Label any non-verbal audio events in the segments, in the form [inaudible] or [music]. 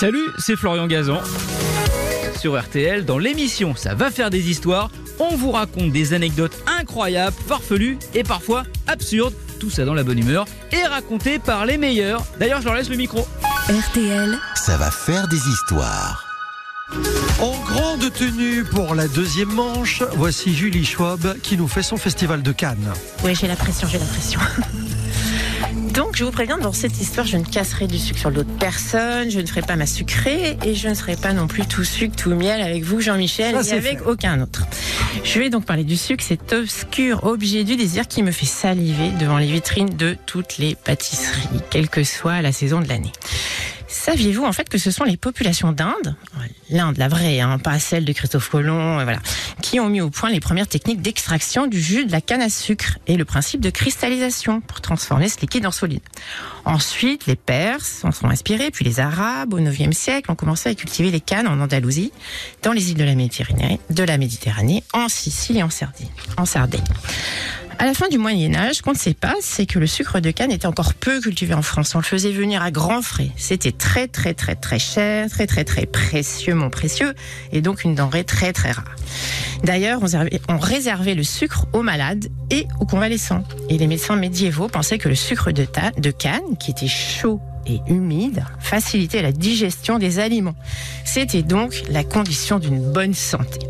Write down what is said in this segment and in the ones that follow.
Salut, c'est Florian Gazan. Sur RTL, dans l'émission Ça va faire des histoires, on vous raconte des anecdotes incroyables, farfelues et parfois absurdes, tout ça dans la bonne humeur, et racontées par les meilleurs. D'ailleurs, je leur laisse le micro. RTL, Ça va faire des histoires. En grande tenue pour la deuxième manche, voici Julie Schwab qui nous fait son festival de Cannes. Oui, j'ai la pression, j'ai la pression. [laughs] Donc, je vous préviens, dans cette histoire, je ne casserai du sucre sur d'autres personnes, je ne ferai pas ma sucrée et je ne serai pas non plus tout sucre, tout miel avec vous, Jean-Michel, et avec fait. aucun autre. Je vais donc parler du sucre, cet obscur objet du désir qui me fait saliver devant les vitrines de toutes les pâtisseries, quelle que soit la saison de l'année. Saviez-vous en fait que ce sont les populations d'Inde, l'Inde la vraie, hein, pas celle de Christophe Colomb, euh, voilà, qui ont mis au point les premières techniques d'extraction du jus de la canne à sucre et le principe de cristallisation pour transformer ce liquide en solide. Ensuite, les Perses en sont inspirés, puis les Arabes au IXe siècle ont commencé à cultiver les cannes en Andalousie, dans les îles de la Méditerranée, de la Méditerranée, en Sicile et en Sardaigne. En Sardaigne. À la fin du Moyen Âge, qu'on ne sait pas, c'est que le sucre de canne était encore peu cultivé en France. On le faisait venir à grands frais. C'était très très très très cher, très très très précieux, mon précieux, et donc une denrée très très rare. D'ailleurs, on réservait- le sucre aux malades et aux convalescents. Et les médecins médiévaux pensaient que le sucre de canne, qui était chaud et humide, facilitait la digestion des aliments. C'était donc la condition d'une bonne santé.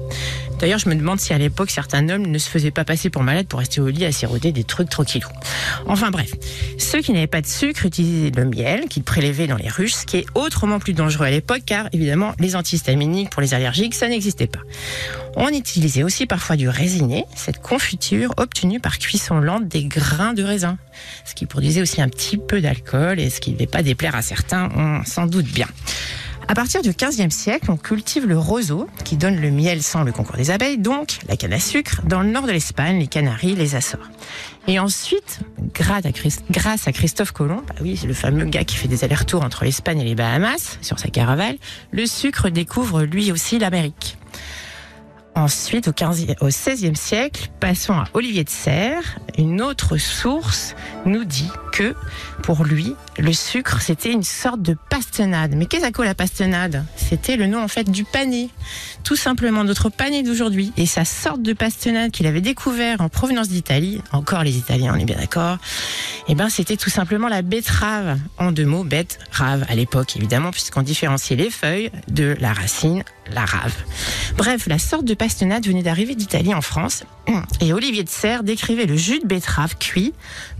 D'ailleurs, je me demande si à l'époque certains hommes ne se faisaient pas passer pour malades pour rester au lit à siroter des trucs tranquillou. Enfin bref, ceux qui n'avaient pas de sucre utilisaient le miel qu'ils prélevaient dans les ruches, ce qui est autrement plus dangereux à l'époque car évidemment les antihistaminiques pour les allergiques, ça n'existait pas. On utilisait aussi parfois du raisiné, cette confiture obtenue par cuisson lente des grains de raisin, ce qui produisait aussi un petit peu d'alcool et ce qui ne devait pas déplaire à certains, on s'en doute bien. À partir du 15e siècle, on cultive le roseau, qui donne le miel sans le concours des abeilles, donc la canne à sucre, dans le nord de l'Espagne, les Canaries, les Açores. Et ensuite, grâce à, Christophe Colomb, bah oui, c'est le fameux gars qui fait des allers-retours entre l'Espagne et les Bahamas, sur sa caravelle, le sucre découvre lui aussi l'Amérique. Ensuite, au, 15, au XVIe siècle, passons à Olivier de Serres. Une autre source nous dit que, pour lui, le sucre, c'était une sorte de pastonnade. Mais qu'est-ce que la pastonnade? C'était le nom, en fait, du pané. Tout simplement notre pané d'aujourd'hui. Et sa sorte de pastonnade qu'il avait découvert en provenance d'Italie, encore les Italiens, on est bien d'accord, eh ben, c'était tout simplement la betterave. En deux mots, bête, rave, à l'époque, évidemment, puisqu'on différenciait les feuilles de la racine, Bref, la sorte de pastonnade venait d'arriver d'Italie en France. Et Olivier de Serres décrivait le jus de betterave cuit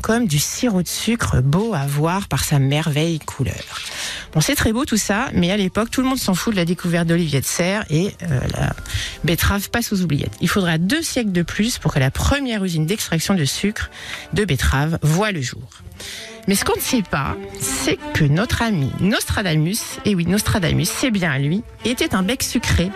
comme du sirop de sucre beau à voir par sa merveille couleur. Bon, c'est très beau tout ça, mais à l'époque, tout le monde s'en fout de la découverte d'Olivier de Serres et euh, la betterave passe aux oubliettes. Il faudra deux siècles de plus pour que la première usine d'extraction de sucre de betterave voit le jour. Mais ce qu'on ne sait pas, c'est que notre ami Nostradamus, et oui, Nostradamus, c'est bien lui, était un bec sucré.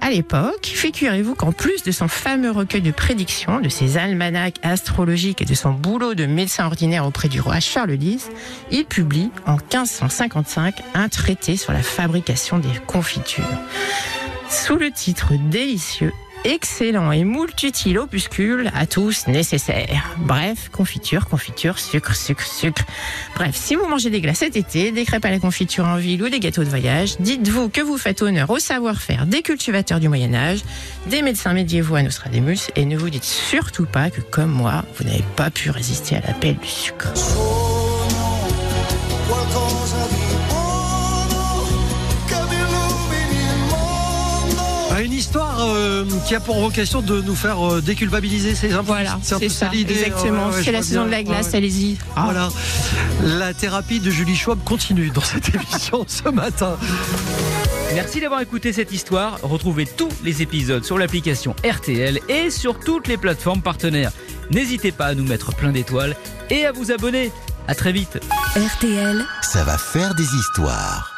À l'époque, figurez-vous qu'en plus de son fameux recueil de prédictions, de ses almanachs astrologiques et de son boulot de médecin ordinaire auprès du roi Charles X, il publie en 1555 un traité sur la fabrication des confitures. Sous le titre délicieux excellent et moult utile opuscule à tous nécessaires. Bref, confiture, confiture, sucre, sucre, sucre. Bref, si vous mangez des glaces cet été, des crêpes à la confiture en ville ou des gâteaux de voyage, dites-vous que vous faites honneur au savoir-faire des cultivateurs du Moyen-Âge, des médecins médiévaux à Nostradamus, et ne vous dites surtout pas que, comme moi, vous n'avez pas pu résister à l'appel du sucre. Euh, qui a pour vocation de nous faire euh, déculpabiliser, c'est un peu- Voilà, un peu c'est ça, l'idée. exactement. Ouais, ouais, c'est la saison de la glace, Ouais, ouais. allez-y. Ah. Voilà. La thérapie de Julie Schwab continue dans cette [laughs] émission ce matin. Merci d'avoir écouté cette histoire. Retrouvez tous les épisodes sur l'application RTL et sur toutes les plateformes partenaires. N'hésitez pas à nous mettre plein d'étoiles et à vous abonner. À très vite. RTL. Ça va faire des histoires.